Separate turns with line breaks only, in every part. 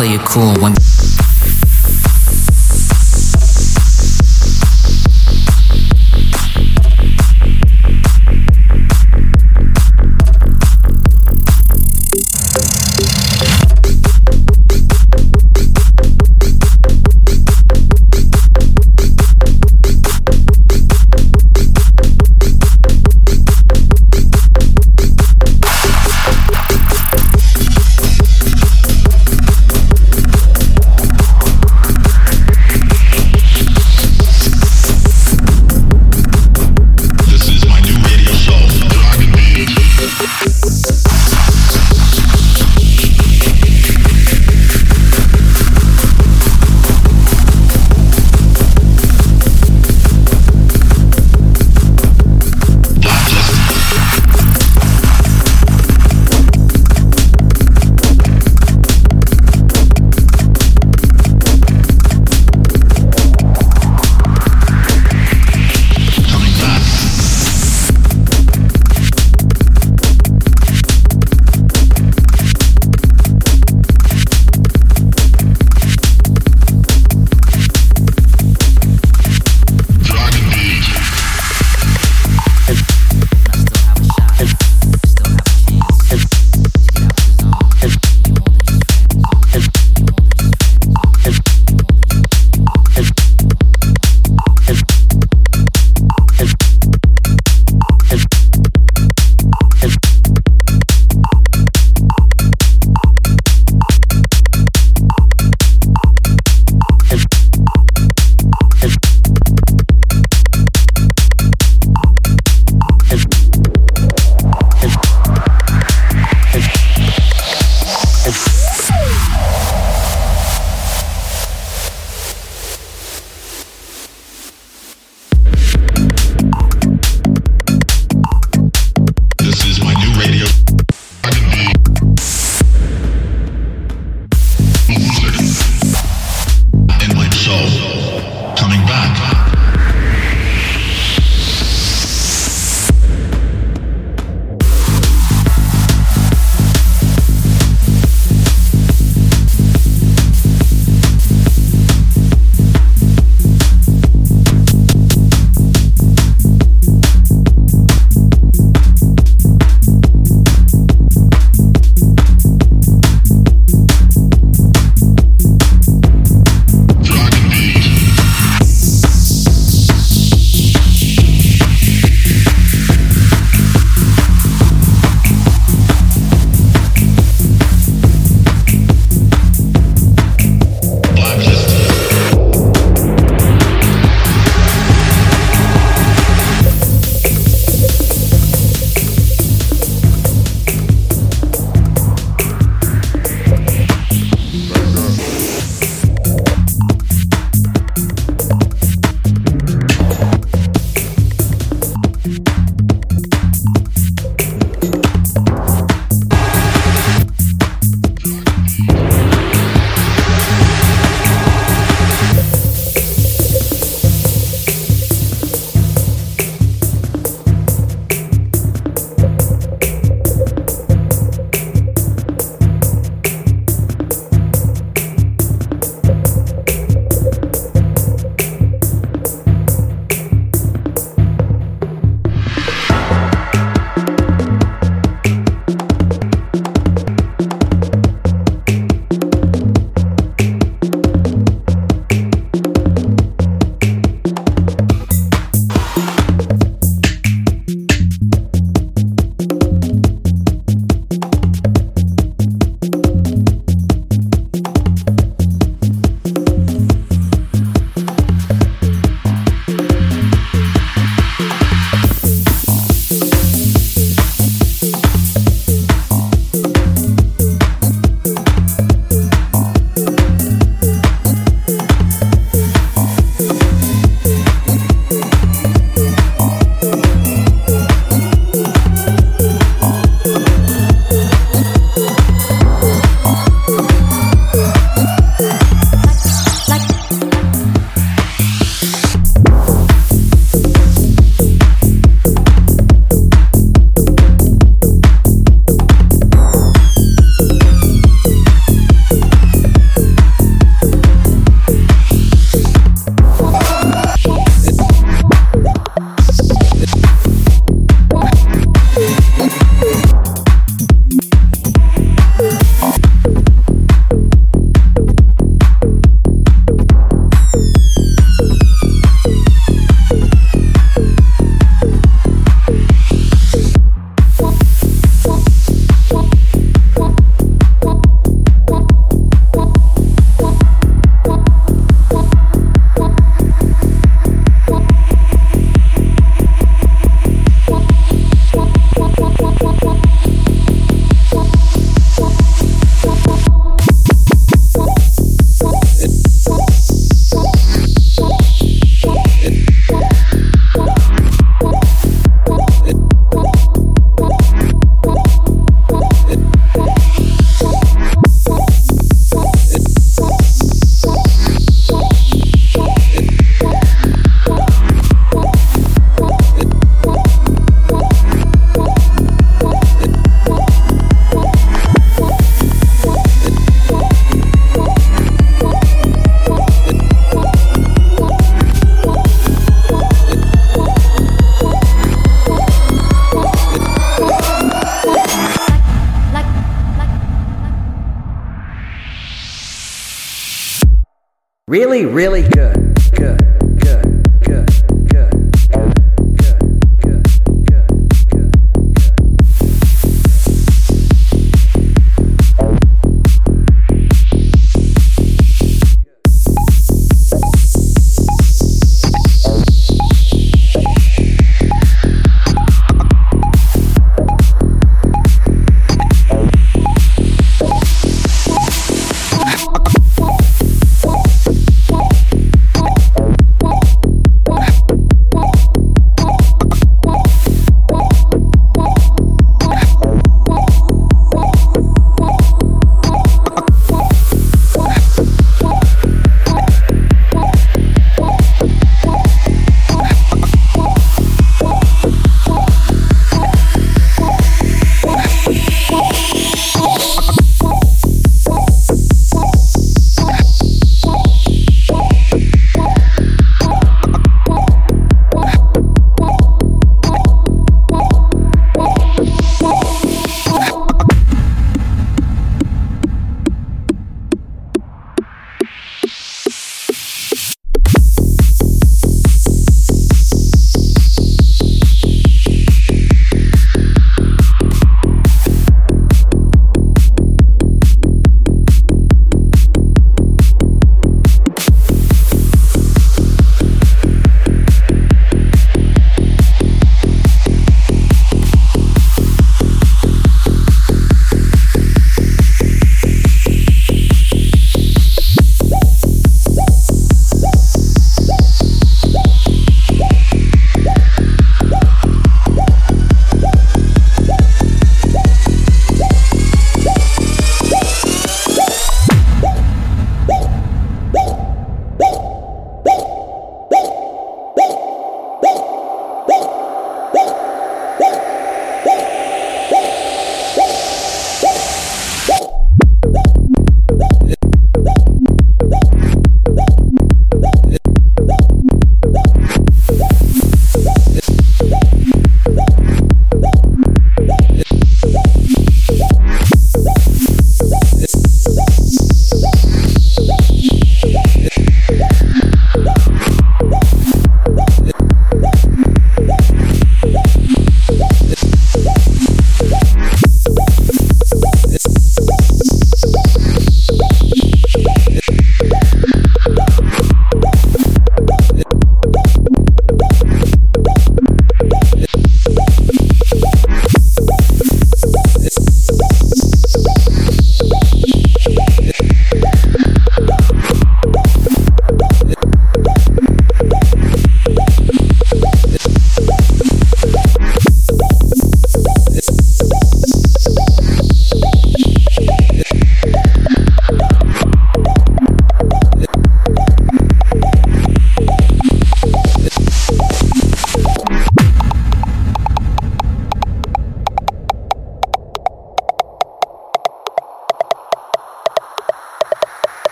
Play it cool when.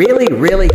Really, really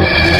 Yeah.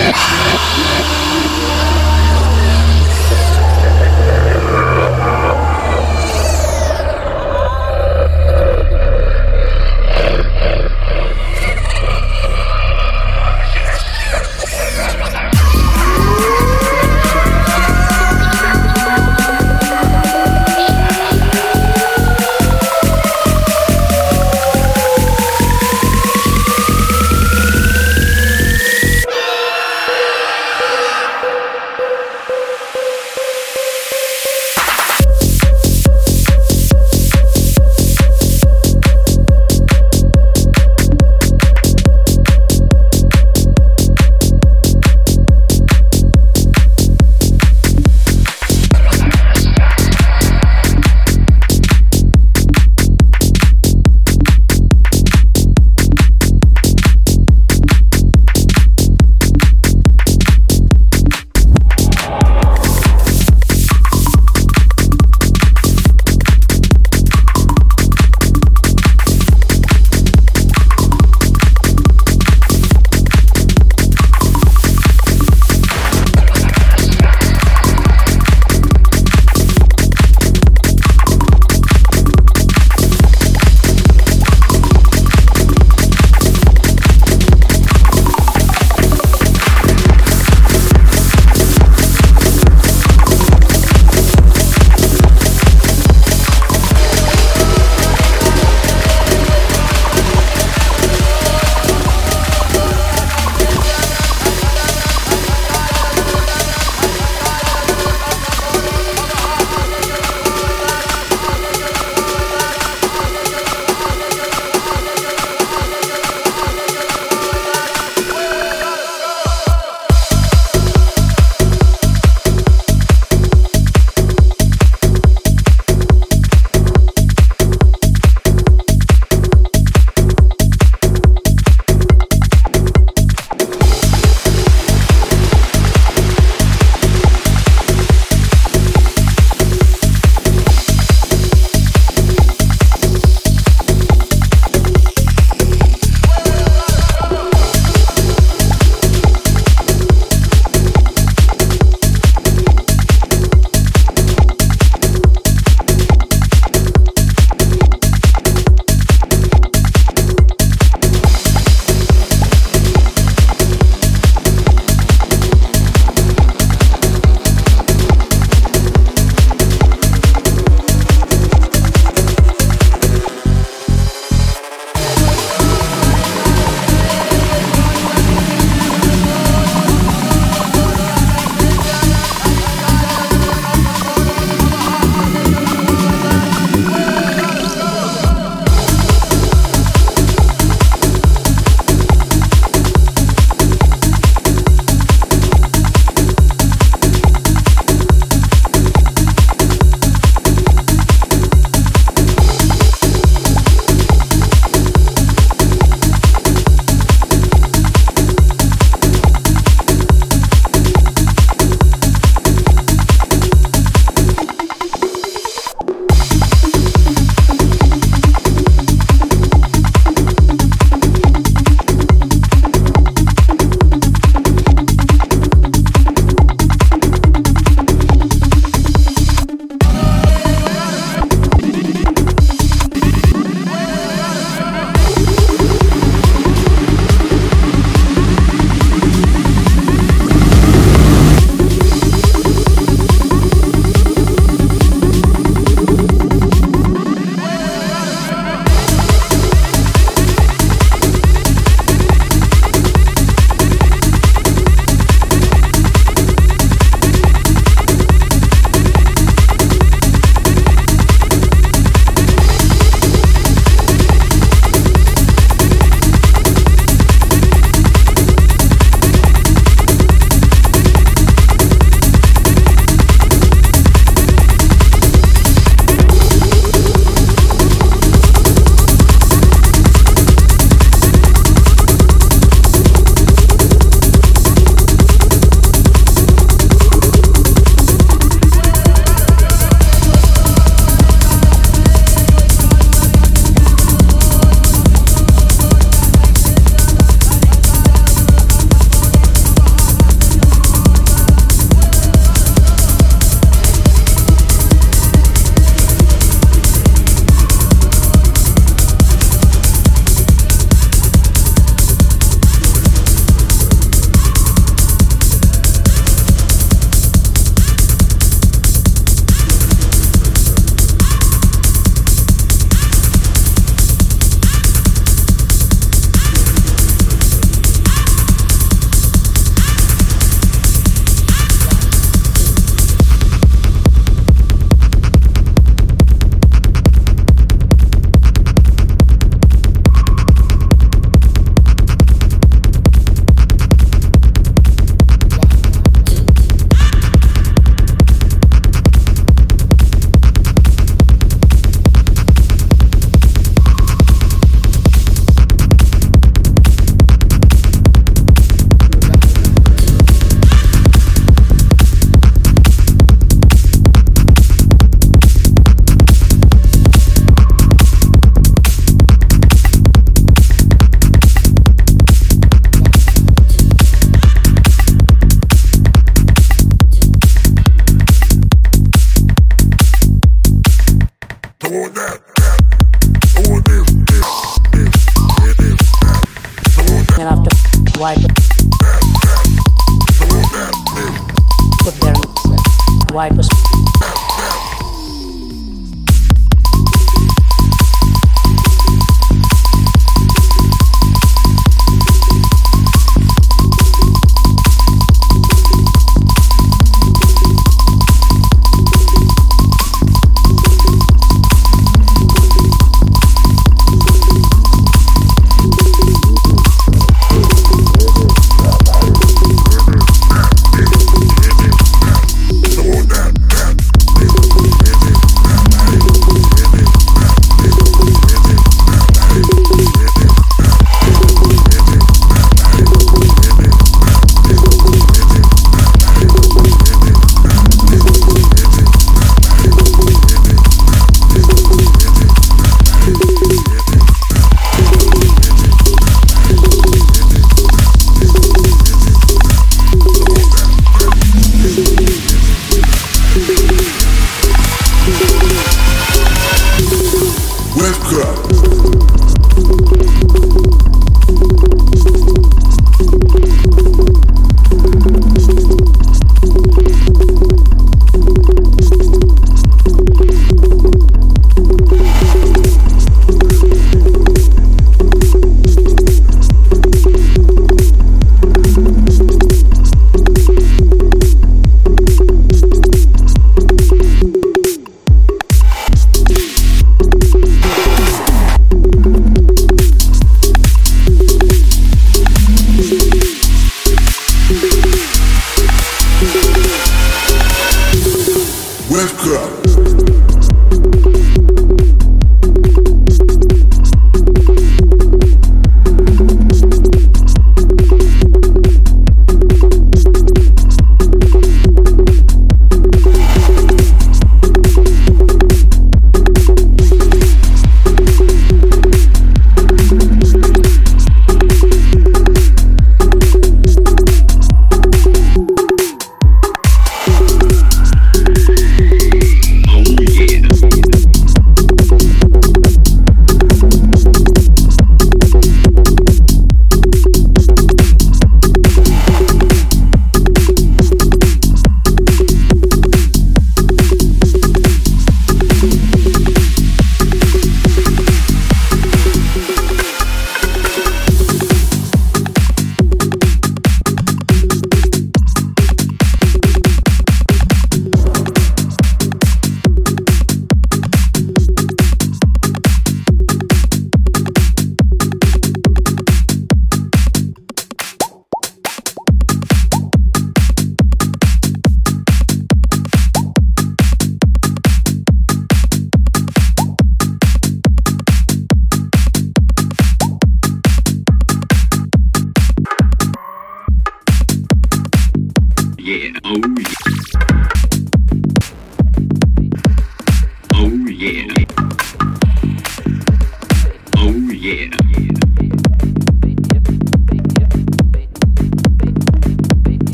Cut.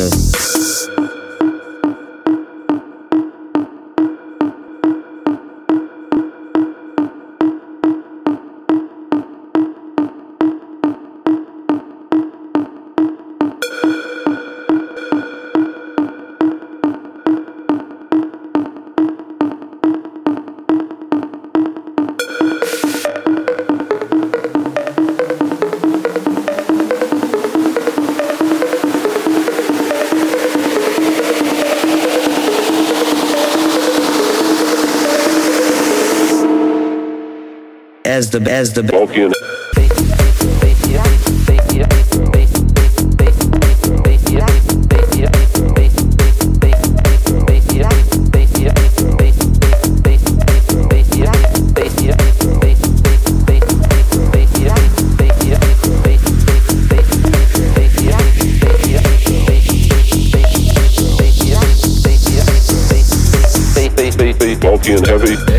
Business. The as the
Vulcan. Vulcan heavy.